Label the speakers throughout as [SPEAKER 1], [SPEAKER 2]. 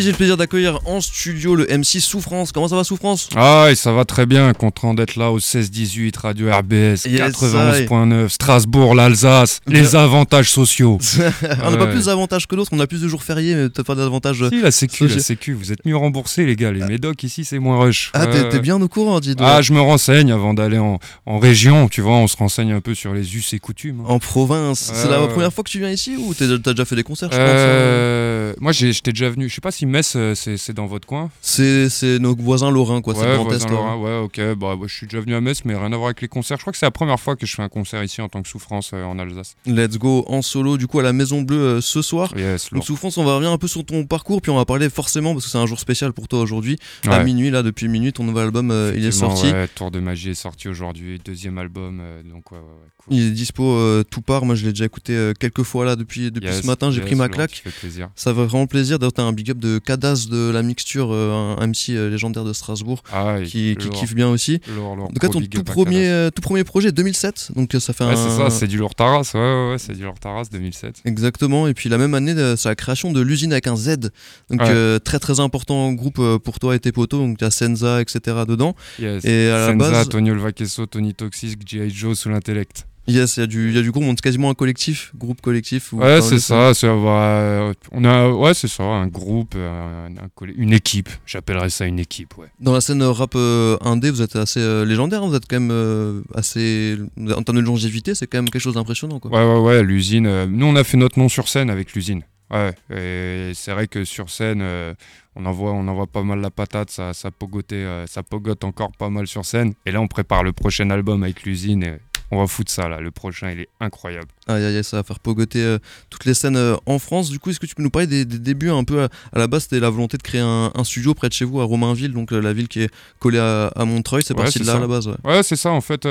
[SPEAKER 1] J'ai le plaisir d'accueillir en studio le MC Souffrance. Comment ça va Souffrance?
[SPEAKER 2] Ah, et ça va très bien. Content d'être là au 16-18 Radio RBS
[SPEAKER 1] Yes,
[SPEAKER 2] 91.9 Strasbourg, l'Alsace. Les avantages sociaux.
[SPEAKER 1] On n'a pas plus d'avantages que d'autres, on a plus de jours fériés, mais peut-être pas d'avantages.
[SPEAKER 2] Si, la sécu, la sécu. Vous êtes mieux remboursés, les gars. Les médocs ici, c'est moins rush.
[SPEAKER 1] Ah, t'es bien au courant, dis donc.
[SPEAKER 2] Ah, je me renseigne avant d'aller en, en région. Tu vois, on se renseigne un peu sur les us et coutumes. hein.
[SPEAKER 1] En province. C'est la première fois que tu viens ici ou t'as déjà fait des concerts, je pense hein?
[SPEAKER 2] Euh, moi, j'étais déjà venu. Je sais pas si Metz, euh, c'est dans votre coin.
[SPEAKER 1] C'est nos voisins lorrains, quoi.
[SPEAKER 2] ouais,
[SPEAKER 1] Grand
[SPEAKER 2] voisin
[SPEAKER 1] Est.
[SPEAKER 2] Lorrain, ouais, ok. Bah, bah, je suis déjà venu à Metz, mais rien à voir avec les concerts. Je crois que c'est la première fois que je fais un concert ici en tant que souffrance euh, en Alsace.
[SPEAKER 1] Let's go en solo, du coup, à la Maison Bleue euh, ce soir.
[SPEAKER 2] Yes,
[SPEAKER 1] Donc. Souffrance, on va revenir un peu sur ton parcours, puis on va parler forcément, parce que c'est un jour spécial pour toi aujourd'hui. À minuit, là, depuis minuit, ton nouvel album, euh, il est sorti.
[SPEAKER 2] ouais, Tour de magie est sorti aujourd'hui, deuxième album, donc ouais, ouais, ouais, cool.
[SPEAKER 1] Il est dispo tout part. Moi, je l'ai déjà écouté quelques fois là depuis, depuis
[SPEAKER 2] Yes,
[SPEAKER 1] ce matin. J'ai
[SPEAKER 2] yes,
[SPEAKER 1] pris ma claque.
[SPEAKER 2] qui fait plaisir.
[SPEAKER 1] Ça fait vraiment plaisir. D'ailleurs, t'as un big up de Cadas de la mixture, euh, un MC euh, légendaire de Strasbourg,
[SPEAKER 2] Ah,
[SPEAKER 1] qui, kiffe bien aussi. cas,
[SPEAKER 2] gros
[SPEAKER 1] ton tout premier, euh, tout premier projet 2007. Donc, ça fait
[SPEAKER 2] Ouais,
[SPEAKER 1] un.
[SPEAKER 2] c'est ça, c'est du lourd Taras, ouais, ouais, ouais, c'est du lourd Taras 2007.
[SPEAKER 1] Exactement. Et puis la même année, c'est la création de l'usine avec un Z. Donc
[SPEAKER 2] Ouais.
[SPEAKER 1] euh, très très important groupe pour toi et tes potos. Donc t'as Senza, etc. dedans.
[SPEAKER 2] Yes.
[SPEAKER 1] Et à la
[SPEAKER 2] Senza,
[SPEAKER 1] base,
[SPEAKER 2] Tony Olvaqueso, Tony Toxic, G.I. Joe sous l'intellect.
[SPEAKER 1] Yes, il y a du, il y a du groupe. On est quasiment un collectif, groupe collectif.
[SPEAKER 2] Ouais, c'est ça. c'est, euh, on a, ouais, c'est ça, un groupe, euh, un- une équipe. J'appellerais ça une équipe, ouais.
[SPEAKER 1] Dans la scène rap euh, indé, vous êtes assez euh, légendaire. Vous êtes quand même assez. En termes de longévité, c'est quand même quelque chose d'impressionnant. Quoi.
[SPEAKER 2] Ouais, ouais, ouais, l'usine. nous, on a fait notre nom sur scène avec l'usine. Ouais, et c'est vrai que sur scène, euh, on, envoie, on envoie pas mal la patate, ça, ça, pogotait, euh, ça pogote encore pas mal sur scène. Et là, on prépare le prochain album avec l'usine. On va foutre ça, là. Le prochain, il est incroyable.
[SPEAKER 1] Aïe, aïe, ça va faire pogoter euh, toutes les scènes euh, en France. Du coup, est-ce que tu peux nous parler des, des débuts un peu à, à la base? C'était la volonté de créer un, un studio près de chez vous, à Romainville, donc euh, la ville qui est collée à, à Montreuil. C'est
[SPEAKER 2] Ouais,
[SPEAKER 1] parti de là
[SPEAKER 2] ça.
[SPEAKER 1] à la base. ouais.
[SPEAKER 2] Ouais, c'est ça, en fait.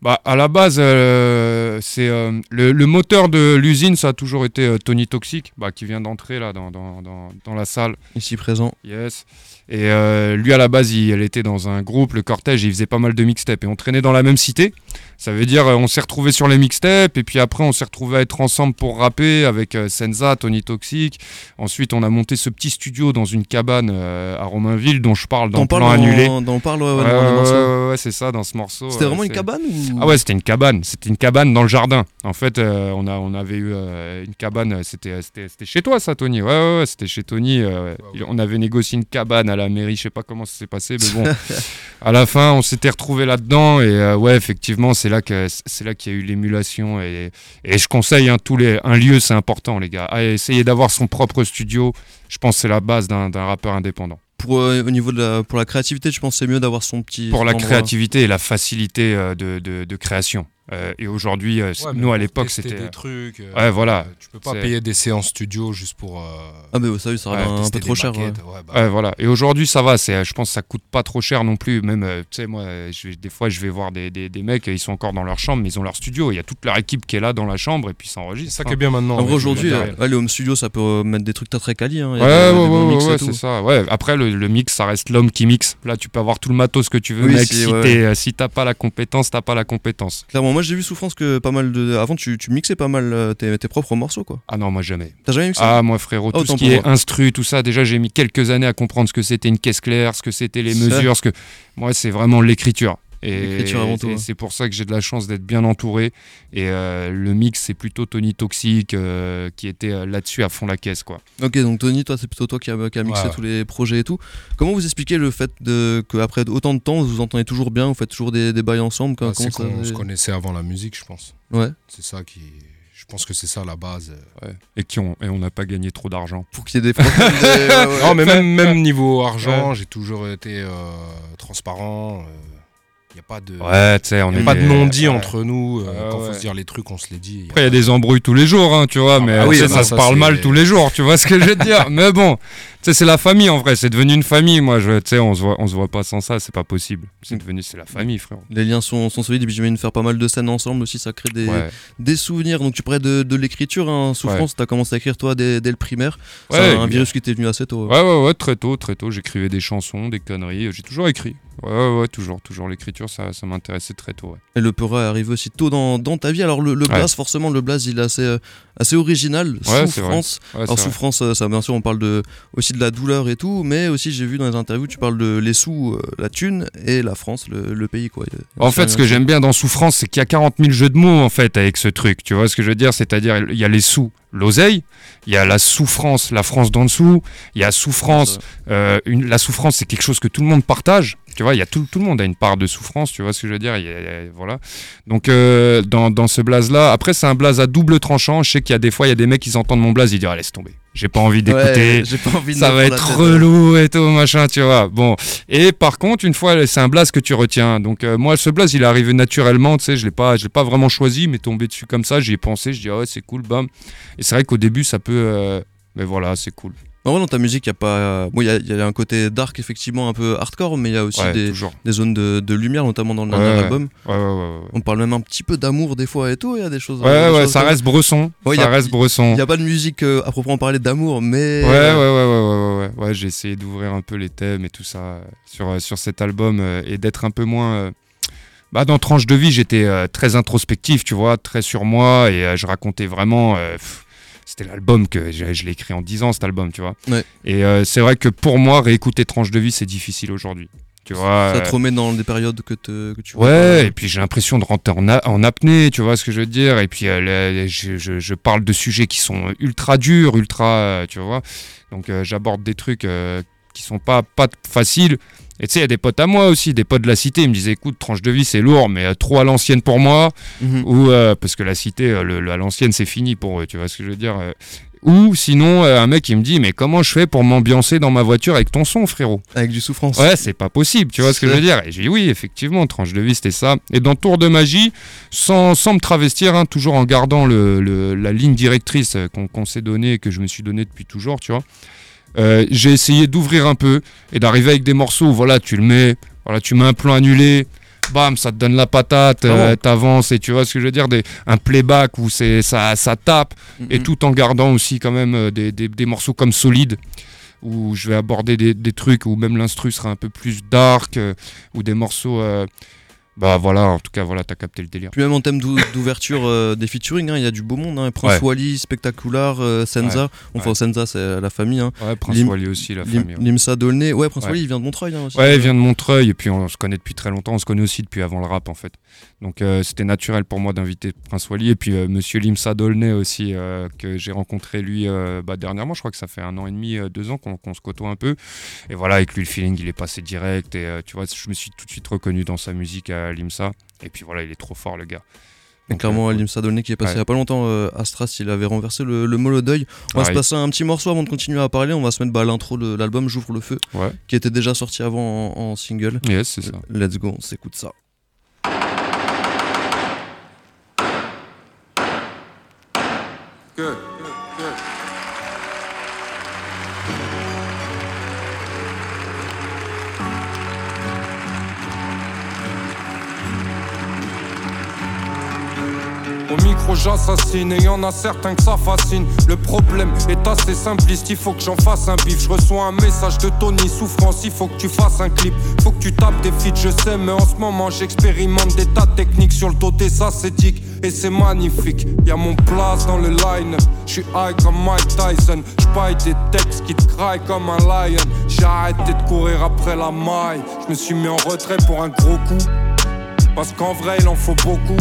[SPEAKER 2] bah, à la base, c'est le, le moteur de l'usine, ça a toujours été Tony Toxic, bah, qui vient d'entrer là dans, dans, dans, dans la salle.
[SPEAKER 1] Ici présent.
[SPEAKER 2] Yes. Et lui, à la base, il, elle était dans un groupe, le Cortège, il faisait pas mal de mixtapes. Et on traînait dans la même cité. Ça veut dire, on s'est retrouvés sur les mixtapes, et puis après, on s'est retrouvés à être ensemble pour rapper avec euh, Senza, Tony Toxic. Ensuite, on a monté ce petit studio dans une cabane euh, à Romainville, dont je parle dans le plan annulé.
[SPEAKER 1] dans, dans parle, ouais, ouais,
[SPEAKER 2] c'est ça, dans ce morceau.
[SPEAKER 1] C'était
[SPEAKER 2] euh,
[SPEAKER 1] vraiment une cabane ou...
[SPEAKER 2] ah ouais, c'était une cabane. C'était une cabane dans le jardin. En fait, euh, on, a, on avait eu euh, une cabane. C'était, chez toi, ça, Tony? Ouais, ouais, ouais, c'était chez Tony. On avait négocié une cabane à la mairie. Je sais pas comment ça s'est passé, mais bon. à la fin, on s'était retrouvés là-dedans. Et ouais, effectivement, c'est là, que, c'est là qu'il y a eu l'émulation. Et, et je conseille, hein, tous les, un lieu, c'est important, les gars. Ah, essayez d'avoir son propre studio. Je pense que c'est la base d'un, rappeur indépendant.
[SPEAKER 1] Pour, euh, au niveau de la, pour la créativité, je pense que c'est mieux d'avoir son petit.
[SPEAKER 2] Pour la
[SPEAKER 1] endroit.
[SPEAKER 2] créativité et la facilité euh, de, de- de création. Euh, et aujourd'hui, euh,
[SPEAKER 3] Ouais,
[SPEAKER 2] nous, à l'époque, c'était.
[SPEAKER 3] des trucs. euh,
[SPEAKER 2] Ouais, voilà.
[SPEAKER 3] Tu peux pas payer des séances studio juste pour. euh,
[SPEAKER 1] Ah, mais ça, ça
[SPEAKER 2] Ouais,
[SPEAKER 1] un peu trop cher.
[SPEAKER 3] maquettes,
[SPEAKER 1] ouais.
[SPEAKER 3] ouais, bah,
[SPEAKER 2] Ouais, voilà. Et aujourd'hui, ça va. C'est, je pense que ça coûte pas trop cher non plus. Même, tu sais, moi, je vais- des fois, je vais voir des, des, des mecs, ils sont encore dans leur chambre, mais ils ont leur studio. Il y a toute leur équipe qui est là dans la chambre et puis ça
[SPEAKER 3] C'est
[SPEAKER 2] enregistre.
[SPEAKER 3] ça
[SPEAKER 2] hein.
[SPEAKER 3] qui est bien maintenant.
[SPEAKER 1] En vrai,
[SPEAKER 3] ouais,
[SPEAKER 1] aujourd'hui,
[SPEAKER 3] le
[SPEAKER 1] euh,
[SPEAKER 3] matériel.
[SPEAKER 1] aller home studio, ça peut mettre des trucs très très quali. Hein.
[SPEAKER 2] Ouais, ouais, ouais, c'est ça. Ouais. Après, le, le mix, ça reste l'homme qui mixe. Là, tu peux avoir tout le matos que tu veux, mec.
[SPEAKER 1] si
[SPEAKER 2] t'as pas la compétence, t'as pas la compétence.
[SPEAKER 1] Clairement, moi j'ai vu Souffrance que pas mal de. Avant, tu, tu mixais pas mal euh, tes, tes propres morceaux, quoi.
[SPEAKER 2] Ah non, moi jamais.
[SPEAKER 1] T'as jamais mixé
[SPEAKER 2] Ah, moi, frérot,
[SPEAKER 1] Oh,
[SPEAKER 2] tout ce qui est
[SPEAKER 1] moi.
[SPEAKER 2] instru, tout ça, déjà, j'ai mis quelques années à comprendre ce que c'était une caisse claire, ce que c'était les
[SPEAKER 1] Ça.
[SPEAKER 2] mesures, ce que. Moi, c'est vraiment l'écriture. Et
[SPEAKER 1] L'écriture avant tout,
[SPEAKER 2] et
[SPEAKER 1] hein.
[SPEAKER 2] c'est pour ça que j'ai de la chance d'être bien entouré. Et euh, le mix, c'est plutôt Tony Toxic euh, qui était euh, là-dessus à fond la caisse, quoi.
[SPEAKER 1] Ok, donc Tony, toi, c'est plutôt toi qui a, qui a mixé
[SPEAKER 3] Ouais,
[SPEAKER 1] tous les projets et tout. Comment vous expliquez le fait qu'après autant de temps, vous vous entendez toujours bien, vous faites toujours des, des bails ensemble
[SPEAKER 3] Ah, c'est
[SPEAKER 1] ça-
[SPEAKER 3] qu'on se connaissait avant la musique, je pense.
[SPEAKER 1] Ouais,
[SPEAKER 3] C'est ça qui. Je pense que c'est ça la base.
[SPEAKER 2] Ouais. Et qui ont, et on n'a pas gagné trop d'argent.
[SPEAKER 1] pour qu'il y ait des. des- ouais.
[SPEAKER 3] Non, mais même, même niveau argent, j'ai toujours été euh, transparent. Il n'y a pas de.
[SPEAKER 2] Ouais, tu sais, on
[SPEAKER 3] y a
[SPEAKER 2] est
[SPEAKER 3] pas de non-dit entre nous. euh,
[SPEAKER 2] Ouais,
[SPEAKER 3] quand
[SPEAKER 2] ouais.
[SPEAKER 3] faut se dire les trucs, on se les dit. Y
[SPEAKER 2] Après, il y a des embrouilles tous les jours, hein, tu vois, mais
[SPEAKER 3] bah oui, non,
[SPEAKER 2] ça se
[SPEAKER 3] ça,
[SPEAKER 2] parle mal tous les jours, tu vois ce que je veux dire. Mais bon, sais, c'est la famille en vrai, c'est devenu une famille. Moi, tu sais, on se voit, on se voit pas sans ça, c'est pas possible. C'est devenu, c'est la famille, frère.
[SPEAKER 1] Les liens sont, sont solides et puis j'imagine faire pas mal de scènes ensemble aussi, ça crée des,
[SPEAKER 2] Ouais,
[SPEAKER 1] des souvenirs. Donc tu parlais de, de l'écriture, hein, Souffrance, t'as commencé à écrire toi dès, dès le primaire. C'est
[SPEAKER 2] Ouais,
[SPEAKER 1] un virus qui t'est venu assez tôt.
[SPEAKER 2] ouais, ouais, ouais, très tôt, très tôt. J'écrivais des chansons, des conneries. J'ai toujours écrit. Ouais, ouais, ouais, toujours, toujours. L'écriture, ça, ça m'intéressait très tôt. Ouais.
[SPEAKER 1] Et le Peura est arrivé aussi tôt dans, dans ta vie. Alors le, le blaze, forcément, le blaze, il est assez, euh, assez original.
[SPEAKER 2] Ouais, c'est
[SPEAKER 1] Souffrance.
[SPEAKER 2] Ouais,
[SPEAKER 1] Alors
[SPEAKER 2] c'est
[SPEAKER 1] souffrance, euh, ça bien sûr, on parle de aussi aussi de la douleur et tout, mais aussi j'ai vu dans les interviews, tu parles de les sous, euh, la thune et la France, le, pays quoi.
[SPEAKER 2] En fait, ce que j'aime bien dans Souffrance, c'est qu'il y a 40 000 jeux de mots en fait avec ce truc. Tu vois ce que je veux dire? C'est-à-dire, il y a les sous, l'oseille, il y a la souffrance, la France d'en dessous, il y a souffrance. Euh, une, la souffrance, c'est quelque chose que tout le monde partage. Tu vois, il y a tout, tout, le monde a une part de souffrance, tu vois ce que je veux dire? Voilà. Donc, euh, dans, dans, ce blaze-là, après, c'est un blaze à double tranchant. Je sais qu'il y a des fois, il y a des mecs qui entendent mon blaze, ils disent, ah, laisse tomber. J'ai pas envie d'écouter. ça va être relou et tout, machin, tu vois. Bon. Et par contre, une fois, c'est un blaze que tu retiens. Donc, euh, moi, ce blaze, il est arrivé naturellement, tu sais, je l'ai pas, je l'ai pas vraiment choisi, mais tombé dessus comme ça, j'y ai pensé, je dis, ah ouais, c'est cool, bam. Et c'est vrai qu'au début, ça peut. Euh, mais voilà, c'est cool.
[SPEAKER 1] En vrai, dans ta musique, il y a pas. Bon, il y, a un côté dark, effectivement, un peu hardcore, mais il y a aussi des, des, zones de, de, lumière, notamment dans le dernier album. On parle même un petit peu d'amour des fois et tout. Il y a des choses.
[SPEAKER 2] Ouais, ouais, ça reste bresson. ça reste bresson.
[SPEAKER 1] Il n'y a pas de musique euh, à proprement parler d'amour, mais.
[SPEAKER 2] Ouais, ouais, ouais, ouais, ouais, ouais. j'ai essayé d'ouvrir un peu les thèmes et tout ça euh, sur, euh, sur cet album et d'être un peu moins. Bah, dans Tranche de vie, j'étais très introspectif, tu vois, très sur moi et je racontais vraiment c'était l'album que je, l'ai écrit en 10 ans, cet album, tu vois. Et euh, c'est vrai que pour moi, réécouter Tranche de vie, c'est difficile aujourd'hui. Tu vois,
[SPEAKER 1] ça te euh, remet dans des périodes que, que tu
[SPEAKER 2] Ouais, et puis j'ai l'impression de rentrer en, en, apnée, tu vois ce que je veux dire. Et puis euh, je, je, parle de sujets qui sont ultra durs, ultra, tu vois. Donc j'aborde des trucs qui sont pas, pas faciles. Et tu sais, il y a des potes à moi aussi, des potes de la cité, ils me disaient écoute, tranche de vie c'est lourd, mais euh, trop à l'ancienne pour moi. Mhm. Ou euh, parce que la cité, euh, le, à l'ancienne c'est fini pour eux, tu vois ce que je veux dire ou sinon, un mec qui me dit, mais comment je fais pour m'ambiancer dans ma voiture avec ton son, frérot?
[SPEAKER 1] Avec du souffrance.
[SPEAKER 2] Ouais, c'est pas possible, tu vois ce que je veux dire Et j'ai dit, oui, effectivement, tranche de vie, c'était ça. Et dans Tour de magie, sans, sans me travestir, hein, toujours en gardant le, la ligne directrice qu'on s'est donnée, que je me suis donnée depuis toujours, tu vois. Euh, j'ai essayé d'ouvrir un peu et d'arriver avec des morceaux. Où voilà, tu le mets, voilà, tu mets un plan annulé, bam, ça te donne la patate, euh, t'avances et tu vois ce que je veux dire, des, un playback où c'est ça, ça tape et tout en gardant aussi quand même euh, des, des, des, morceaux comme solides où je vais aborder des, des trucs où même l'instru sera un peu plus dark ou des morceaux bah voilà, en tout cas, voilà, t'as capté le délire.
[SPEAKER 1] Puis même en thème d'ouverture euh, des featuring, hein, il y a du beau monde. Hein. Prince Wally, Spectacular, euh, Senza. Enfin, Senza, c'est la famille. Hein.
[SPEAKER 2] Ouais, Prince Wally aussi, la famille.
[SPEAKER 1] Limsa Dolné. Ouais, Prince Wally, il vient de Montreuil. Aussi,
[SPEAKER 2] ouais, il vient de Montreuil. Et puis, on se connaît depuis très longtemps. On se connaît aussi depuis avant le rap, en fait. Donc, euh, c'était naturel pour moi d'inviter Prince Wally. Et puis, Monsieur Limsa Dolné aussi, que j'ai rencontré lui bah, dernièrement. Je crois que ça fait un an et demi, deux ans qu'on se côtoie un peu. Et voilà, avec lui, le feeling, il est passé direct. Et tu vois, je me suis tout de suite reconnu dans sa musique à Limsa. Et puis voilà, il est trop fort le gars.
[SPEAKER 1] Donc, clairement, euh, Limsa Dolné qui est passé il y a pas longtemps euh, à Stras, il avait renversé le, le mollo d'œil. On va se passer un petit morceau avant de continuer à parler. On va se mettre bah, l'intro de l'album J'ouvre le feu, qui était déjà sorti avant en, single.
[SPEAKER 2] Yes, c'est ça.
[SPEAKER 1] Let's go, on s'écoute ça. Good.
[SPEAKER 4] J'assassine et y en a certains que ça fascine. Le problème est assez simpliste, il faut que j'en fasse un bif. Je reçois un message de Tony Souffrance, il faut que tu fasses un clip. Faut que tu tapes des feats, je sais mais en ce moment j'expérimente des tas de techniques Sur le ça c'est dick et c'est magnifique. Y'a mon place dans le line, je suis high comme Mike Tyson. J'paille des textes qui te craillent comme un lion. J'ai arrêté de courir après la maille. Je me suis mis en retrait pour un gros coup. Parce qu'en vrai, il en faut beaucoup.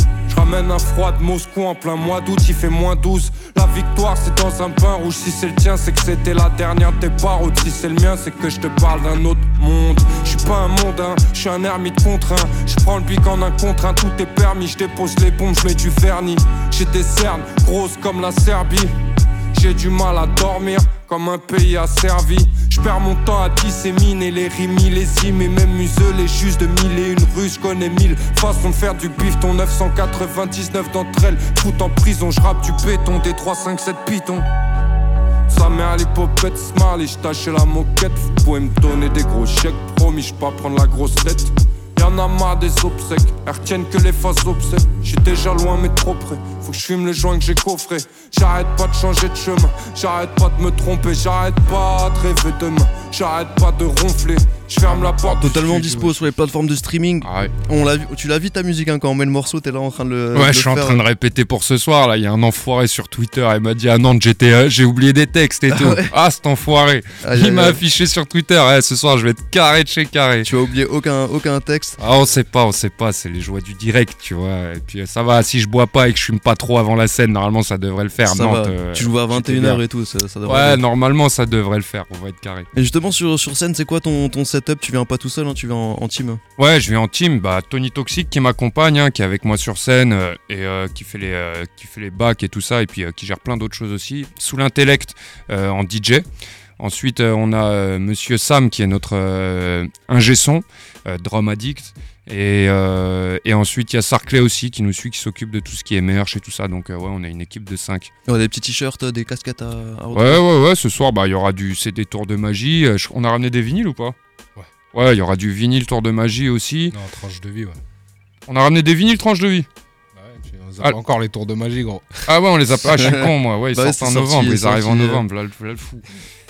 [SPEAKER 4] Ramène un froid de Moscou en plein mois d'août, il fait moins 12. La victoire, c'est dans un pain rouge. Si c'est le tien, c'est que c'était la dernière de tes paroles. Si c'est le mien, c'est que je te parle d'un autre monde. Je suis pas un mondain, je suis un ermite contraint. Je prends le pic en un contraint, tout est permis. Je dépose les bombes, je mets du vernis. J'ai des cernes grosses comme la Serbie. J'ai du mal à dormir comme un pays asservi. Je perds mon temps à disséminer les rimes millésimes et même museler juste de mille et une rue. Je connais mille façons de faire du bif. Ton 999 d'entre elles, tout en prison. Je rappe du béton des 357 pitons. Sa mère l'hypopète Smiley, j'tâchais la moquette. Vous pouvez me donner des gros chèques, promis, j'pas prendre la grosse tête. Y'en a marre des obsèques, elles retiennent que les faces obsèques. J'suis déjà loin mais trop près, faut que je fume le joint que j'ai coffré. J'arrête pas de changer de chemin, j'arrête pas de me tromper, j'arrête pas de rêver demain, j'arrête pas de ronfler. Je ferme la porte.
[SPEAKER 1] Totalement dispo sur les plateformes de streaming.
[SPEAKER 2] Ah ouais.
[SPEAKER 1] On l'a vu, tu l'as vu ta musique hein, quand on met le morceau, t'es là en train de le.
[SPEAKER 2] Ouais, je suis en train de répéter pour ce soir. Là, il y a un enfoiré sur Twitter. Il m'a dit Ah non, j'étais, j'ai oublié des textes et tout.
[SPEAKER 1] ouais
[SPEAKER 2] Ah, cet enfoiré.
[SPEAKER 1] Aïe,
[SPEAKER 2] Il m'a affiché sur Twitter. Eh, ce soir, je vais être carré de chez carré.
[SPEAKER 1] Tu as oublié aucun, aucun texte.
[SPEAKER 2] Ah, on sait pas, on sait pas. C'est les joies du direct, tu vois. Et puis euh, ça va. Si je bois pas et que je fume pas trop avant la scène, normalement, ça devrait le faire.
[SPEAKER 1] Ça
[SPEAKER 2] Nantes, euh,
[SPEAKER 1] tu joues à
[SPEAKER 2] j'étais
[SPEAKER 1] 21h
[SPEAKER 2] bien.
[SPEAKER 1] et tout, ça, ça devrait
[SPEAKER 2] Ouais, normalement, ça devrait le faire. On va être carré.
[SPEAKER 1] Et justement, sur, sur scène, c'est quoi ton, ton setup Tu viens pas tout seul, hein, tu viens en, en team
[SPEAKER 2] Ouais, je vais en team. Bah, Tony Toxic qui m'accompagne, hein, qui est avec moi sur scène euh, et euh, qui, fait les, euh, qui fait les bacs et tout ça, et puis qui gère plein d'autres choses aussi. Sous l'intellect en DJ. Ensuite, on a Monsieur Sam qui est notre ingé son, drum addict. Et, euh, et ensuite, il y a Sarclay aussi qui nous suit, qui s'occupe de tout ce qui est merch et tout ça. Donc, euh, ouais, on a une équipe de 5.
[SPEAKER 1] Ouais, Des petits t-shirts, des casquettes à, à
[SPEAKER 2] Ouais, ouais, ouais, ce soir, bah, il y aura du CD Tour de Magie. On a ramené des vinyles ou pas?
[SPEAKER 3] Ouais.
[SPEAKER 2] Il y aura du vinyle Tour de Magie aussi.
[SPEAKER 3] Non, tranche de vie, ouais.
[SPEAKER 2] On a ramené des vinyles tranche de vie.
[SPEAKER 3] Bah ouais, tu- on zappe
[SPEAKER 2] Ah.
[SPEAKER 3] encore les tours de magie, gros.
[SPEAKER 2] Ah ouais, on les a pas. Ah, je suis con, moi. Ouais, ils
[SPEAKER 1] Bah ouais,
[SPEAKER 2] sortent en
[SPEAKER 1] sorti,
[SPEAKER 2] novembre. Ils arrivent en
[SPEAKER 1] sorti, euh.
[SPEAKER 2] novembre. Là, là, le fou.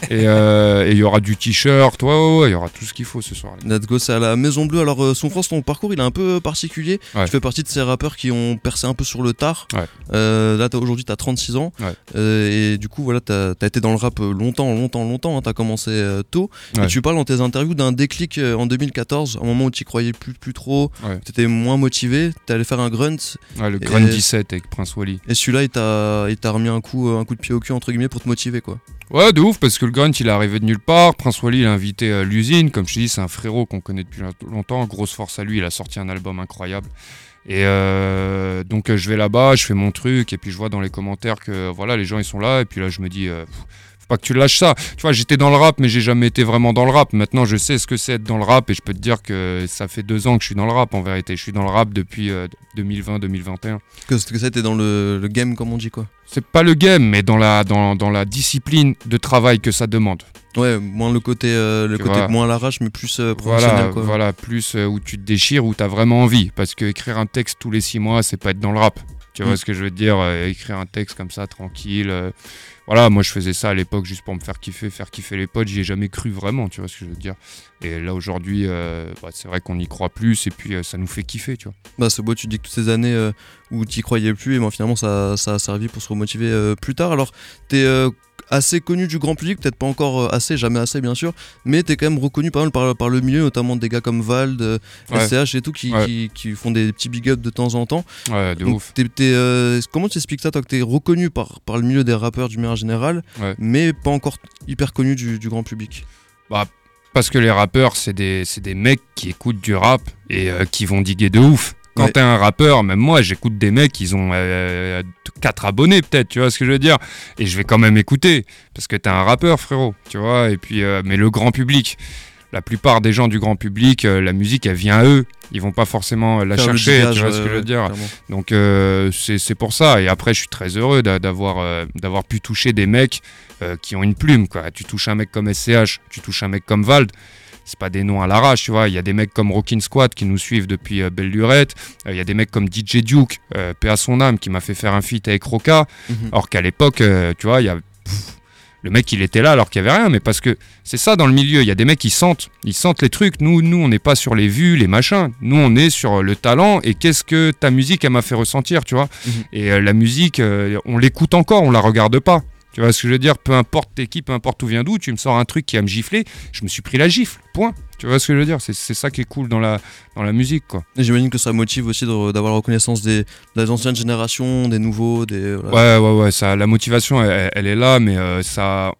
[SPEAKER 2] Et euh, et il y aura du t-shirt. Ouais, il y aura tout ce qu'il faut ce soir.
[SPEAKER 1] Let's go, c'est à la Maison Bleue. Alors, euh, son France, ton parcours, il est un peu particulier. Tu fais partie de ces rappeurs qui ont percé un peu sur le tard. Euh, là, aujourd'hui, t'as 36 ans. Et du coup, voilà, t'as as été dans le rap longtemps, longtemps, longtemps. hein. T'as commencé euh, tôt. Et tu parles dans tes interviews d'un déclic en 2014, un moment où tu croyais plus, plus trop,
[SPEAKER 2] Ouais.
[SPEAKER 1] t'étais moins motivé, t'es allé faire un grunt.
[SPEAKER 2] Ouais, le Grand 17 avec Prince Wally.
[SPEAKER 1] Et celui-là, il t'a remis un coup, un coup de pied au cul, entre guillemets, pour te motiver, quoi.
[SPEAKER 2] Ouais, de ouf, parce que le Grunt, il est arrivé de nulle part. Prince Wally, il a invité euh, l'usine. Comme je te dis, c'est un frérot qu'on connaît depuis longtemps. Grosse force à lui. Il a sorti un album incroyable. Et euh, donc, euh, je vais là-bas, je fais mon truc. Et puis, je vois dans les commentaires que voilà, les gens, ils sont là. Et puis là, je me dis, pas que tu lâches ça. Tu vois, j'étais dans le rap, mais j'ai jamais été vraiment dans le rap. Maintenant, je sais ce que c'est être dans le rap. Et je peux te dire que ça fait deux ans que je suis dans le rap, en vérité. Je suis dans le rap depuis euh, 2020-2021.
[SPEAKER 1] Que, que ça, t'es dans le, le game, comme on dit, quoi.
[SPEAKER 2] C'est pas le game, mais dans la, dans, dans la discipline de travail que ça demande.
[SPEAKER 1] Ouais, moins le côté, euh, le côté
[SPEAKER 2] vois.
[SPEAKER 1] moins à l'arrache, mais plus euh, professionnel,
[SPEAKER 2] Voilà,
[SPEAKER 1] quoi.
[SPEAKER 2] voilà, plus euh, où tu te déchires, où tu as vraiment envie. Parce que écrire un texte tous les six mois, c'est pas être dans le rap. Tu vois
[SPEAKER 1] Mm.
[SPEAKER 2] ce que je veux dire euh, Écrire un texte comme ça, tranquille. Voilà, moi je faisais ça à l'époque juste pour me faire kiffer, faire kiffer les potes. J'y ai jamais cru vraiment, tu vois ce que je veux dire Et là aujourd'hui, euh, bah, c'est vrai qu'on y croit plus et puis euh, ça nous fait kiffer, tu vois.
[SPEAKER 1] Bah, c'est beau, tu dis que toutes ces années euh, où tu croyais plus, et moi finalement ça, ça a servi pour se remotiver euh, plus tard. Alors, t'es euh, assez connu du grand public, peut-être pas encore euh, assez, jamais assez bien sûr, mais t'es quand même reconnu pas mal par, par le milieu, notamment des gars comme Vald,
[SPEAKER 2] Ouais.
[SPEAKER 1] SCH et tout, qui,
[SPEAKER 2] Ouais.
[SPEAKER 1] qui, qui font des petits big ups de temps en temps.
[SPEAKER 2] Ouais, de
[SPEAKER 1] Donc,
[SPEAKER 2] ouf.
[SPEAKER 1] euh, comment tu expliques ça, toi, que t'es reconnu par, par le milieu des rappeurs du manière générale,
[SPEAKER 2] Ouais.
[SPEAKER 1] mais pas encore hyper connu du, du grand public?
[SPEAKER 2] Parce que les rappeurs, c'est des, des mecs qui écoutent du rap et euh, qui vont diguer de ouf. Quand
[SPEAKER 1] Ouais.
[SPEAKER 2] t'es un rappeur, même moi, j'écoute des mecs, ils ont 4 abonnés peut-être, tu vois ce que je veux dire Et je vais quand même écouter, parce que t'es un rappeur, frérot, tu vois Et puis, euh, mais le grand public, la plupart des gens du grand public, euh, la musique, elle vient à eux. Ils vont pas forcément euh, la
[SPEAKER 1] Faire
[SPEAKER 2] chercher, tu vois ce que je veux dire
[SPEAKER 1] clairement.
[SPEAKER 2] donc euh, c'est pour ça. Et après, je suis très heureux d'a- d'avoir euh, d'avoir pu toucher des mecs euh, qui ont une plume. Quoi. Tu touches un mec comme SCH, tu touches un mec comme Vald. C'est pas des noms à l'arrache, tu vois. Il y a des mecs comme Rockin' Squad qui nous suivent depuis euh, Belle Lurette. Euh, Il y a des mecs comme DJ Duke, euh, paix à son âme, qui m'a fait faire un feat avec Roca.
[SPEAKER 1] Mhm.
[SPEAKER 2] Alors qu'à l'époque, tu vois, il y a. pff, le mec, il était là alors qu'il n'y avait rien, mais parce que c'est ça dans le milieu. Il y a des mecs qui sentent, ils sentent les trucs. Nous, nous, on n'est pas sur les vues, les machins. Nous, on est sur le talent et qu'est-ce que ta musique, elle m'a fait ressentir, tu vois.
[SPEAKER 1] Mhm.
[SPEAKER 2] Et euh, la musique, euh, on l'écoute encore, on la regarde pas. Tu vois ce que je veux dire? Peu importe t'es qui, peu importe où vient d'où, tu me sors un truc qui va me gifler, je me suis pris la gifle, point. Tu vois ce que je veux dire? C'est ça qui est cool dans la, dans la musique, quoi.
[SPEAKER 1] J'imagine que ça motive aussi d'avoir la reconnaissance des, des anciennes générations, des nouveaux, des. voilà.
[SPEAKER 2] Ouais, ouais, ouais, ça, la motivation, elle, elle est là, mais euh, ça,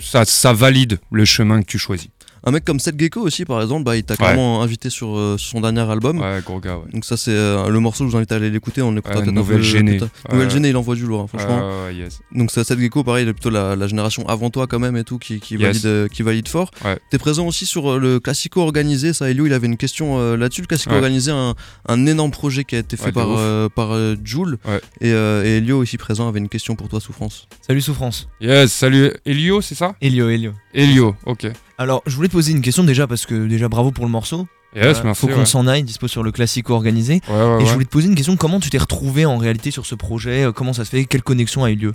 [SPEAKER 2] ça, ça valide le chemin que tu choisis.
[SPEAKER 1] Un mec comme Seth Gecko aussi, par exemple, bah, il t'a clairement invité sur, euh, sur son dernier album.
[SPEAKER 2] Ouais, gros gars, ouais.
[SPEAKER 1] Donc ça c'est euh, le morceau, je vous invite à aller l'écouter, on l'écoutera
[SPEAKER 2] Ouais,
[SPEAKER 1] peut-être
[SPEAKER 2] Nouvelle Gênée.
[SPEAKER 1] Nouvelle. Gênée, il envoie du lourd, hein, franchement.
[SPEAKER 2] Ouais, ouais, yes.
[SPEAKER 1] Donc c'est Seth Gecko, pareil, il est plutôt la, la génération avant toi quand même et tout, qui, qui
[SPEAKER 2] Yes.
[SPEAKER 1] valide, euh, qui valide fort.
[SPEAKER 2] Ouais.
[SPEAKER 1] T'es présent aussi sur le Classico organisé, ça Elio, il avait une question euh, là-dessus. Le Classico
[SPEAKER 2] Ouais.
[SPEAKER 1] organisé, un, un énorme projet qui a été fait par, euh, par euh, Joule.
[SPEAKER 2] Ouais.
[SPEAKER 1] Et, euh, et Elio ici présent avait une question pour toi, Souffrance.
[SPEAKER 5] Salut Souffrance.
[SPEAKER 2] Yes, salut. Elio, c'est ça?
[SPEAKER 5] Elio, Elio.
[SPEAKER 2] Elio, ok.
[SPEAKER 5] Alors, je voulais te poser une question déjà parce que déjà bravo pour le morceau.
[SPEAKER 2] Yes,
[SPEAKER 5] Euh,
[SPEAKER 2] merci.
[SPEAKER 5] Faut qu'on
[SPEAKER 2] ouais.
[SPEAKER 5] s'en aille, dispo sur le classico organisé.
[SPEAKER 2] Ouais, ouais,
[SPEAKER 5] Et je voulais te poser une question comment tu t'es retrouvé en réalité sur ce projet euh, Comment ça se fait Quelle connexion a eu lieu?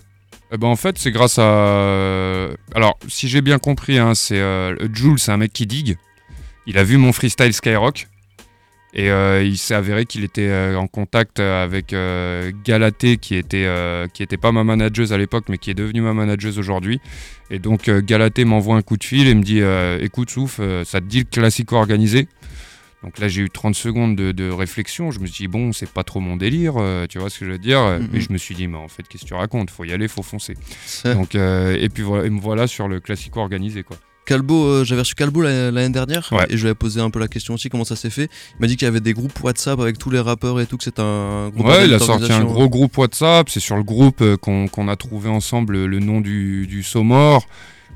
[SPEAKER 2] Eh ben, en fait, c'est grâce à. Alors, si j'ai bien compris, hein, c'est euh, Jules, c'est un mec qui digue. il a vu mon freestyle Skyrock. Et euh, il s'est avéré qu'il était euh, en contact avec euh, Galatée, qui était, qui était pas ma manageuse à l'époque, mais qui est devenue ma manageuse aujourd'hui. Et donc Galatée m'envoie un coup de fil et me dit Écoute, Souf, ça te dit le classico organisé? Donc là, j'ai eu 30 secondes de, de réflexion. Je me suis dit Bon, c'est pas trop mon délire, euh, tu vois ce que je veux dire?
[SPEAKER 1] Mhm.
[SPEAKER 2] Et je me suis dit Mais en fait, qu'est-ce que tu racontes? Faut y aller, faut foncer. donc, euh, et puis voilà, et me voilà sur le classico organisé, quoi.
[SPEAKER 1] Calbo, euh, j'avais reçu Calbo l'année dernière
[SPEAKER 2] Ouais.
[SPEAKER 1] et je lui avais posé un peu la question aussi comment ça s'est fait. Il m'a dit qu'il y avait des groupes WhatsApp avec tous les rappeurs et tout, que c'était un groupe
[SPEAKER 2] Ouais, il a sorti un gros groupe WhatsApp. C'est sur le groupe euh, qu'on a trouvé ensemble le nom du, du.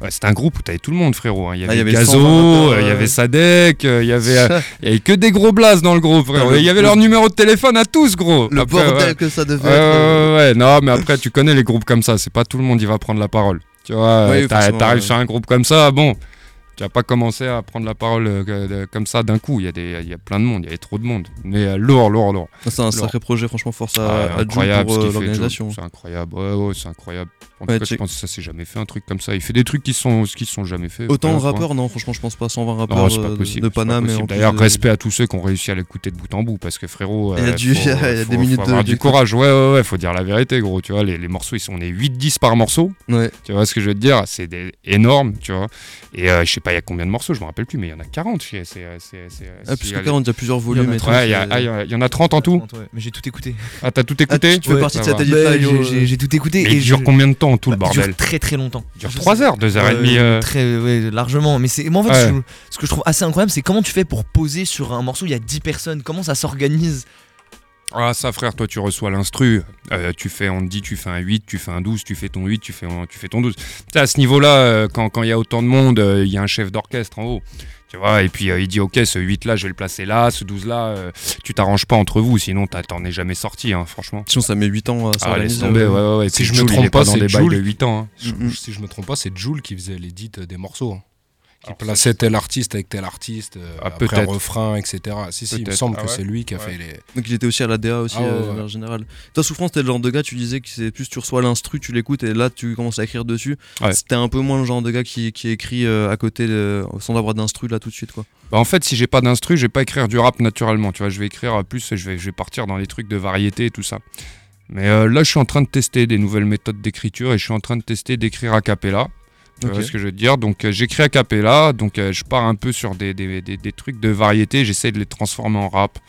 [SPEAKER 2] Ouais, C'était un groupe où t'avais tout le monde, frérot. hein. Il y
[SPEAKER 1] Ah, il y
[SPEAKER 2] avait
[SPEAKER 1] 120
[SPEAKER 2] Gazo, euh, il y avait Sadek, il y avait, il y avait que des gros blazes dans le groupe, frérot.
[SPEAKER 1] Ah,
[SPEAKER 2] Il y avait
[SPEAKER 1] le-
[SPEAKER 2] leur numéro de téléphone à tous, gros.
[SPEAKER 1] Le
[SPEAKER 2] Après,
[SPEAKER 1] bordel
[SPEAKER 2] ouais.
[SPEAKER 1] que ça devait être.
[SPEAKER 2] ouais,
[SPEAKER 1] euh,
[SPEAKER 2] ouais, ouais. non, mais après, tu connais les groupes comme ça. C'est pas tout le monde qui va prendre la parole. Tu vois,
[SPEAKER 1] Oui,
[SPEAKER 2] euh, t'arrives sur un groupe comme ça, bon, tu vas pas commencer à prendre la parole euh, comme ça d'un coup. Il y, a des- il y a plein de monde, il y avait trop de monde. Mais euh, lourd, lourd, lourd.
[SPEAKER 1] C'est un sacré projet, franchement, force à,
[SPEAKER 2] Ah,
[SPEAKER 1] à
[SPEAKER 2] incroyable
[SPEAKER 1] pour euh, l'organisation.
[SPEAKER 2] C'est incroyable, ouais, ouais, c'est incroyable. En
[SPEAKER 1] Ouais,
[SPEAKER 2] tout cas,
[SPEAKER 1] tu-
[SPEAKER 2] je pense que ça s'est jamais fait un truc comme ça. Il fait des trucs qui sont, qui sont jamais faits.
[SPEAKER 1] Autant de rappeurs, non, franchement, je pense pas 120 rappeurs
[SPEAKER 2] Non, c'est pas
[SPEAKER 1] euh,
[SPEAKER 2] possible.
[SPEAKER 1] de Paname.
[SPEAKER 2] D'ailleurs, respect à tous ceux qui ont réussi à l'écouter de bout en bout, parce que frérot,
[SPEAKER 1] Il y a
[SPEAKER 2] euh,
[SPEAKER 1] du-
[SPEAKER 2] faut-
[SPEAKER 1] il y a-
[SPEAKER 2] faut-
[SPEAKER 1] des minutes
[SPEAKER 2] faut avoir
[SPEAKER 1] de-
[SPEAKER 2] du courage. Ouais, ouais, ouais, faut dire la vérité, gros. Tu vois, les, les morceaux, ils sont, on est 8-10 par morceau.
[SPEAKER 1] Ouais.
[SPEAKER 2] Tu vois ce que je veux te dire? C'est énorme, tu vois. Et euh, je sais pas, il y a combien de morceaux, je me rappelle plus, mais il y en a 40. C'est,
[SPEAKER 1] Ah, plus que 40, il y a plusieurs volumes.
[SPEAKER 2] il y, ah, en a 30 en tout.
[SPEAKER 5] Mais j'ai tout écouté.
[SPEAKER 2] Ah, t'as tout
[SPEAKER 1] Ah,
[SPEAKER 2] écouté?
[SPEAKER 1] Tu- tu fais partie de cette
[SPEAKER 5] j'ai- j'ai j'ai tout écouté.
[SPEAKER 2] Mais
[SPEAKER 5] et
[SPEAKER 2] il dure combien de temps? Tout le
[SPEAKER 5] Bah, il dure
[SPEAKER 2] bordel
[SPEAKER 5] très très longtemps.
[SPEAKER 2] Il dure
[SPEAKER 5] Je
[SPEAKER 2] 3
[SPEAKER 5] sais-
[SPEAKER 2] heures, 2 heures et
[SPEAKER 5] Euh,
[SPEAKER 2] demie. euh.
[SPEAKER 5] Très ouais, largement. Mais c'est moi en fait
[SPEAKER 2] Ouais.
[SPEAKER 5] ce, ce que je trouve assez incroyable, c'est comment tu fais pour poser sur un morceau. Il y a 10 personnes. Comment ça s'organise
[SPEAKER 2] Ah ça frère, toi tu reçois l'instru, euh, tu fais, on te dit tu fais un 8, tu fais un 12, tu fais ton 8, tu fais, un- tu fais ton 12. Tu sais, à ce niveau-là, euh, quand quand il y a autant de monde, euh, il y a un chef d'orchestre en haut. Tu vois, et puis euh, il dit ok, ce 8 là, je vais le placer là, ce 12 là, euh, tu t'arranges pas entre vous, sinon t'en es jamais sorti, hein, franchement.
[SPEAKER 1] Sinon, ça met 8 ans à
[SPEAKER 2] Ah, laisse tomber,
[SPEAKER 1] euh,
[SPEAKER 2] ouais, ouais, ouais.
[SPEAKER 3] Si
[SPEAKER 2] Puis
[SPEAKER 3] je me trompe pas,
[SPEAKER 2] dans
[SPEAKER 3] c'est
[SPEAKER 2] des bails
[SPEAKER 3] Jul.
[SPEAKER 2] de 8 ans. hein.
[SPEAKER 3] Je-
[SPEAKER 1] Mhm.
[SPEAKER 3] Si je me trompe pas, c'est Jules qui faisait l'édit des morceaux. hein. Qui
[SPEAKER 2] Alors,
[SPEAKER 3] plaçait tel artiste avec tel artiste, euh,
[SPEAKER 2] Ah,
[SPEAKER 3] après un refrain, etc. Si, si, il me semble
[SPEAKER 2] Ah
[SPEAKER 3] que
[SPEAKER 2] ouais
[SPEAKER 3] c'est lui qui a
[SPEAKER 2] Ouais.
[SPEAKER 3] fait les.
[SPEAKER 1] Donc il était aussi à la DA aussi
[SPEAKER 3] Ah ouais,
[SPEAKER 1] euh, manière générale. Toi souffrance t'es le genre de gars tu disais que c'est plus tu reçois l'instru tu l'écoutes et là tu commences à écrire dessus.
[SPEAKER 2] Ouais.
[SPEAKER 1] C'était un peu moins le genre de gars qui, qui écrit euh, à côté euh, sans avoir d'instru là tout de suite quoi.
[SPEAKER 2] Bah, en fait, si j'ai pas d'instru, je vais pas écrire du rap naturellement. Tu vois, je vais écrire euh, plus, je vais, je vais partir dans les trucs de variété et tout ça. Mais euh, là, je suis en train de tester des nouvelles méthodes d'écriture et je suis en train de tester d'écrire a cappella. Tu
[SPEAKER 1] Ok.
[SPEAKER 2] vois ce que je veux dire? Donc, euh, j'écris a cappella, donc euh, je pars un peu sur des, des, des- des trucs de variété, j'essaie de les transformer en rap.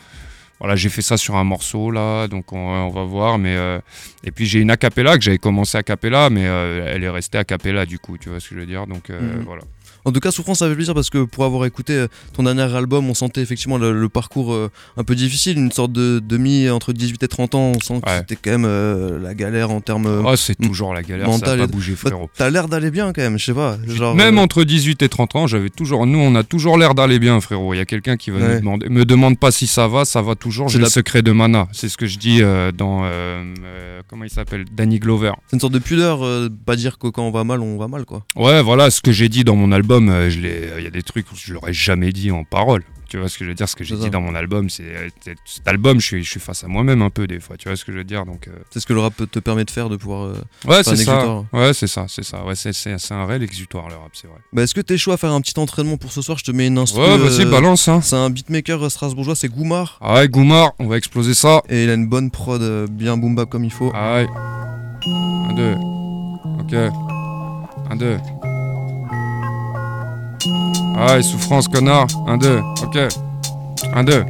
[SPEAKER 2] Voilà, j'ai fait ça sur un morceau là, donc on, on va voir. Mais euh, et puis j'ai une a cappella que j'avais commencé a cappella, mais euh, elle est restée a cappella du coup. Tu vois ce que je veux dire? Donc euh,
[SPEAKER 1] Mhm.
[SPEAKER 2] voilà.
[SPEAKER 1] En tout cas souffrance ça fait plaisir parce que pour avoir écouté euh, ton dernier album on sentait effectivement le, le parcours euh, un peu difficile, une sorte de demi entre 18 et 30 ans on sent que
[SPEAKER 2] Ouais.
[SPEAKER 1] c'était quand même euh, la galère en termes...
[SPEAKER 2] Oh, c'est toujours la galère, ça
[SPEAKER 1] mental
[SPEAKER 2] n'a
[SPEAKER 1] et-
[SPEAKER 2] pas bougé,
[SPEAKER 1] bah,
[SPEAKER 2] frérot.
[SPEAKER 1] T'as l'air d'aller bien quand même je sais pas. Genre,
[SPEAKER 2] Même
[SPEAKER 1] euh,
[SPEAKER 2] entre 18 et 30 ans, j'avais toujours. Nous, on a toujours l'air d'aller bien, frérot. Il y a quelqu'un qui va
[SPEAKER 1] Ouais.
[SPEAKER 2] nous demander. Me demande pas si ça va, ça va toujours. J'ai
[SPEAKER 1] la-
[SPEAKER 2] le secret de Mana. C'est ce que je dis euh, dans. comment il s'appelle Danny Glover.
[SPEAKER 1] C'est une sorte de pudeur, pas dire que quand on va mal on va mal quoi.
[SPEAKER 2] Ouais, voilà, ce que j'ai dit dans mon album, euh, je l'ai- il y a des trucs où je l'aurais jamais dit en parole. Tu vois ce que je veux dire? Ce que j'ai dit dans mon album, c'est. euh, Cet album, je suis, je suis face à moi-même un peu des fois. Tu vois ce que je veux dire? Donc. euh,
[SPEAKER 1] C'est ce que le rap te permet de faire de pouvoir... euh,
[SPEAKER 2] Ouais,
[SPEAKER 1] C'est
[SPEAKER 2] ça. Ouais, c'est ça, c'est ça. Ouais, c'est- un réel exutoire, le rap, c'est vrai.
[SPEAKER 1] Bah, est-ce que t'es chaud à faire un petit entraînement pour ce soir? Je te mets une instru.
[SPEAKER 2] Ouais, vas-y,
[SPEAKER 1] euh,
[SPEAKER 2] balance, hein.
[SPEAKER 1] C'est un beatmaker strasbourgeois, c'est Goumar.
[SPEAKER 2] Ah ouais, Goumar, on va exploser ça.
[SPEAKER 1] Et il a une bonne prod, euh, bien boom bap comme il faut.
[SPEAKER 2] Ah ouais. Un, deux. Ok. Un, deux. Ah ouais, souffrance, connard. Un, deux. Ok. Un, deux.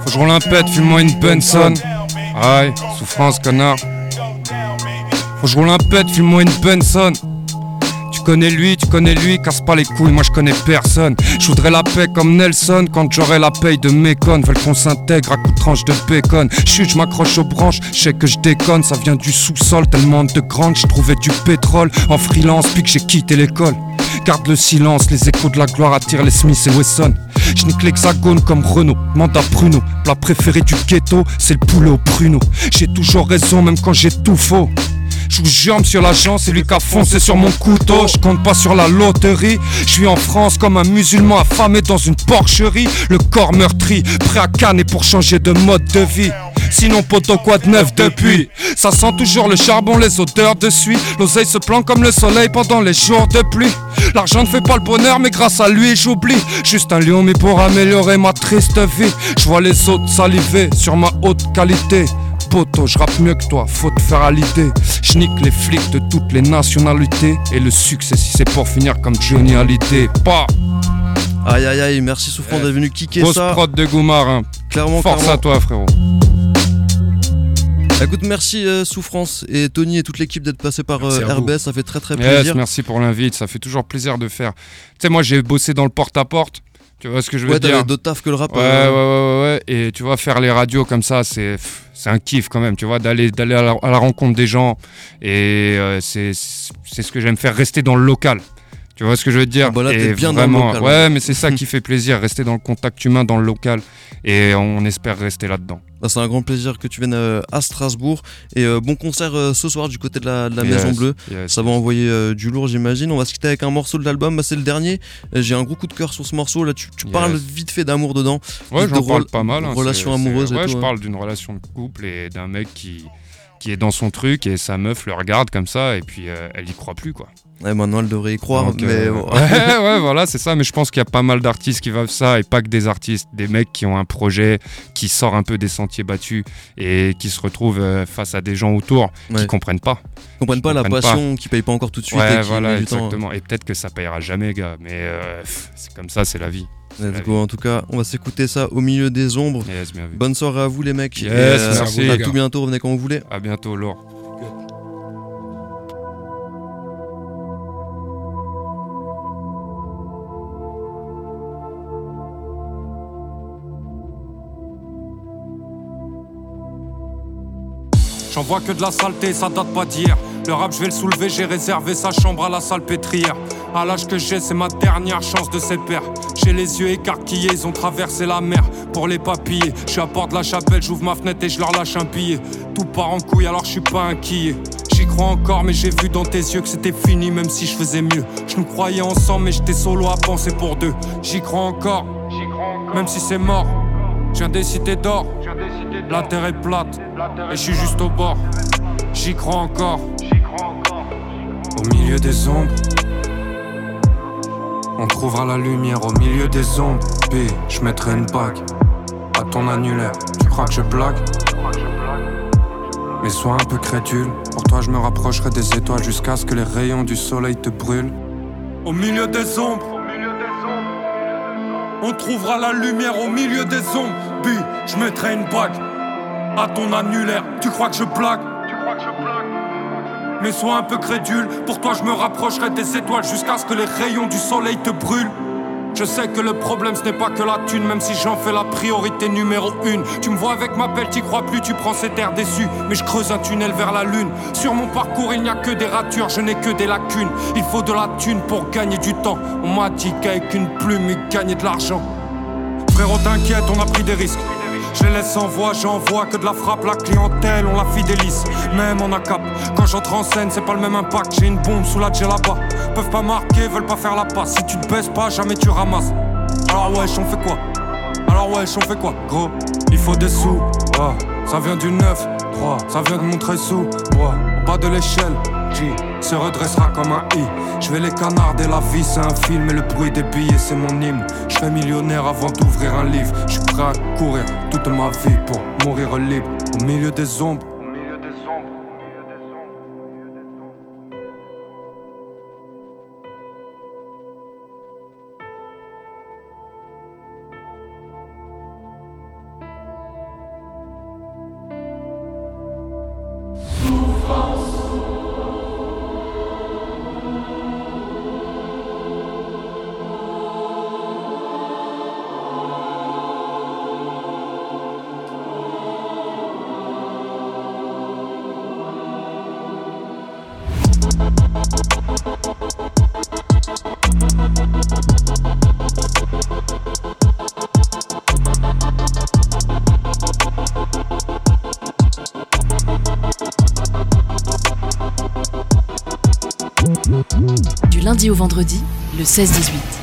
[SPEAKER 2] Faut que je roule un pet, fume-moi une Benson. Ouais, souffrance, connard. Faut que je roule un pet, fume-moi une Benson. Tu connais lui, tu connais lui, casse pas les couilles, moi je connais personne. Je voudrais la paix comme Nelson quand j'aurai la paye de mes connes. Veulent qu'on s'intègre à coups de tranche de bacon. Chut, je m'accroche aux branches, je sais que je déconne, ça vient du sous-sol, tellement de grandes, je trouvais du pétrole en freelance, puis que j'ai quitté l'école. Garde le silence, les échos de la gloire attirent les Smith et Wesson. Je nique l'hexagone comme Renault, mandat pruneau. Plat préféré du ghetto, c'est le poulet au pruneau. J'ai toujours raison, même quand j'ai tout faux. Je vous jure, monsieur l'agent, c'est lui qui a foncé sur mon couteau. Je compte pas sur la loterie. Je suis en France comme un musulman affamé dans une porcherie. Le corps meurtri, prêt à canner pour changer de mode de vie.
[SPEAKER 4] Sinon, poteau, quoi de neuf depuis? Ça sent toujours le charbon, les odeurs de suie. L'oseille se plante comme le soleil pendant les jours de pluie. L'argent ne fait pas le bonheur, mais grâce à lui, j'oublie. Juste un lion, mais pour améliorer ma triste vie. Je vois les autres saliver sur ma haute qualité. Je rappe mieux que toi, faut te faire à l'idée. Je nique les flics de toutes les nationalités. Et le succès, si c'est pour finir comme Johnny Hallyday. Pas
[SPEAKER 1] Aïe aïe aïe, merci Souffrant d'être venu kicker
[SPEAKER 6] Grosse
[SPEAKER 1] ça.
[SPEAKER 6] prod de Goumar. hein.
[SPEAKER 1] Clairement,
[SPEAKER 6] Force
[SPEAKER 1] clairement.
[SPEAKER 6] à toi, frérot.
[SPEAKER 1] Écoute, merci euh, Souffrance et Tony et toute l'équipe d'être passé par euh,
[SPEAKER 3] à.
[SPEAKER 1] RBS, ça fait très très
[SPEAKER 6] Yes,
[SPEAKER 1] plaisir.
[SPEAKER 6] merci pour l'invite, ça fait toujours plaisir de faire. Tu sais, moi j'ai bossé dans le porte-à-porte, tu vois ce que je veux
[SPEAKER 1] ouais,
[SPEAKER 6] dire
[SPEAKER 1] t'avais d'autres taf que le rap.
[SPEAKER 6] Ouais,
[SPEAKER 1] euh,
[SPEAKER 6] ouais, ouais, ouais, ouais. Et tu vois, faire les radios comme ça, c'est un kiff quand même, tu vois, d'aller à, la- à la rencontre des gens. Et euh, c'est ce que j'aime faire, rester dans le local. Tu vois ce que je veux dire?
[SPEAKER 1] Ah bah là,
[SPEAKER 6] Et
[SPEAKER 1] bien dans le
[SPEAKER 6] vraiment,
[SPEAKER 1] local,
[SPEAKER 6] Ouais,
[SPEAKER 1] ouais.
[SPEAKER 6] mais c'est ça qui fait plaisir, rester dans le contact humain, dans le local. Et on espère rester là-dedans.
[SPEAKER 1] bah, c'est un grand plaisir que tu viennes euh, à Strasbourg. Et euh, bon concert euh, ce soir du côté de la, de la
[SPEAKER 6] Yes,
[SPEAKER 1] Maison Bleue.
[SPEAKER 6] yes,
[SPEAKER 1] Ça va envoyer du lourd, j'imagine. On va se quitter avec un morceau de l'album. Bah, c'est le dernier. J'ai un gros coup de cœur sur ce morceau. Là, tu, parles vite fait d'amour dedans.
[SPEAKER 6] Ouais, j'en parle pas mal. hein,
[SPEAKER 1] relation amoureuse et
[SPEAKER 6] Ouais,
[SPEAKER 1] tout,
[SPEAKER 6] je
[SPEAKER 1] hein.
[SPEAKER 6] parle d'une relation de couple et d'un mec qui, qui est dans son truc et sa meuf le regarde comme ça et puis euh, elle y croit plus quoi.
[SPEAKER 1] Ouais, maintenant, elle devrait y croire.
[SPEAKER 6] Donc,
[SPEAKER 1] mais
[SPEAKER 6] euh,
[SPEAKER 1] bon.
[SPEAKER 6] ouais, ouais, voilà, c'est ça. Mais je pense qu'il y a pas mal d'artistes qui vivent ça et pas que des artistes, des mecs qui ont un projet qui sort un peu des sentiers battus et qui se retrouvent euh, face à des gens autour
[SPEAKER 1] Ouais.
[SPEAKER 6] qui comprennent pas.
[SPEAKER 1] Ils comprennent pas la passion qui paye pas encore tout de suite. et
[SPEAKER 6] Ouais,
[SPEAKER 1] qui
[SPEAKER 6] voilà,
[SPEAKER 1] temps.
[SPEAKER 6] exactement. Et peut-être que ça payera jamais, gars. Mais c'est comme ça, c'est la vie.
[SPEAKER 1] Let's go. En tout cas, on va s'écouter ça au milieu des ombres.
[SPEAKER 6] Yes, bien vu.
[SPEAKER 1] Bonne soirée à vous les mecs.
[SPEAKER 6] Yes,
[SPEAKER 1] Et, euh,
[SPEAKER 6] merci,
[SPEAKER 1] à tout bientôt. Revenez quand vous voulez.
[SPEAKER 6] À bientôt, Laure.
[SPEAKER 4] J'en vois que de la saleté, ça date pas d'hier. Le rap, je vais le soulever, j'ai réservé sa chambre à la salpêtrière. À l'âge que j'ai, c'est ma dernière chance de ses pères. J'ai les yeux écarquillés, ils ont traversé la mer pour les papillers. Je suis à bord de la chapelle, j'ouvre ma fenêtre et je leur lâche un billet. Tout part en couille, alors je suis pas inquiet. J'y crois encore, mais j'ai vu dans tes yeux que c'était fini, même si je faisais mieux. Je nous croyais ensemble, mais j'étais solo à penser pour deux. J'y crois encore, même si c'est mort. Je viens des cités d'or, la terre est plate, et je suis juste au bord. J'y crois encore, au milieu des ombres. On trouvera la lumière au milieu des ombres. P, je mettrai une bague à ton annulaire. Tu crois que je blague? Mais sois un peu crédule. Pour toi, je me rapprocherai des étoiles jusqu'à ce que les rayons du soleil te brûlent. Au milieu des ombres. On trouvera la lumière au milieu des ombres. B, je mettrai une bague à ton annulaire. Tu crois que je blague Mais sois un peu crédule. Pour toi, je me rapprocherai des étoiles jusqu'à ce que les rayons du soleil te brûlent. Je sais que le problème ce n'est pas que la thune, même si j'en fais la priorité numéro une. Tu me vois avec ma pelle, t'y crois plus, tu prends cet air déçu. Mais je creuse un tunnel vers la lune. Sur mon parcours, il n'y a que des ratures, je n'ai que des lacunes. Il faut de la thune pour gagner du temps. On m'a dit qu'avec une plume, il gagnait de l'argent. Frérot, t'inquiète, on a pris des risques. Je laisse en voix, j'envoie que de la frappe, la clientèle, on la fidélise. Même en cap. quand j'entre en scène, c'est pas le même impact. J'ai une bombe sous la là-bas. Peuvent pas marquer, veulent pas faire la passe. Si tu te baisses pas, jamais tu ramasses. Alors wesh, on fait quoi? Alors wesh, on fait quoi? Gros, il faut des sous. Ah, ça vient du 9, 3, ça vient de montrer sous. Au bas de l'échelle, G se redressera comme un I. Je vais les canarder, la vie c'est un film et le bruit des billets c'est mon hymne. Je serai millionnaire avant d'ouvrir un livre. Je suis à courir toute ma vie pour mourir libre au milieu des ombres.
[SPEAKER 7] Au vendredi, le 16-18.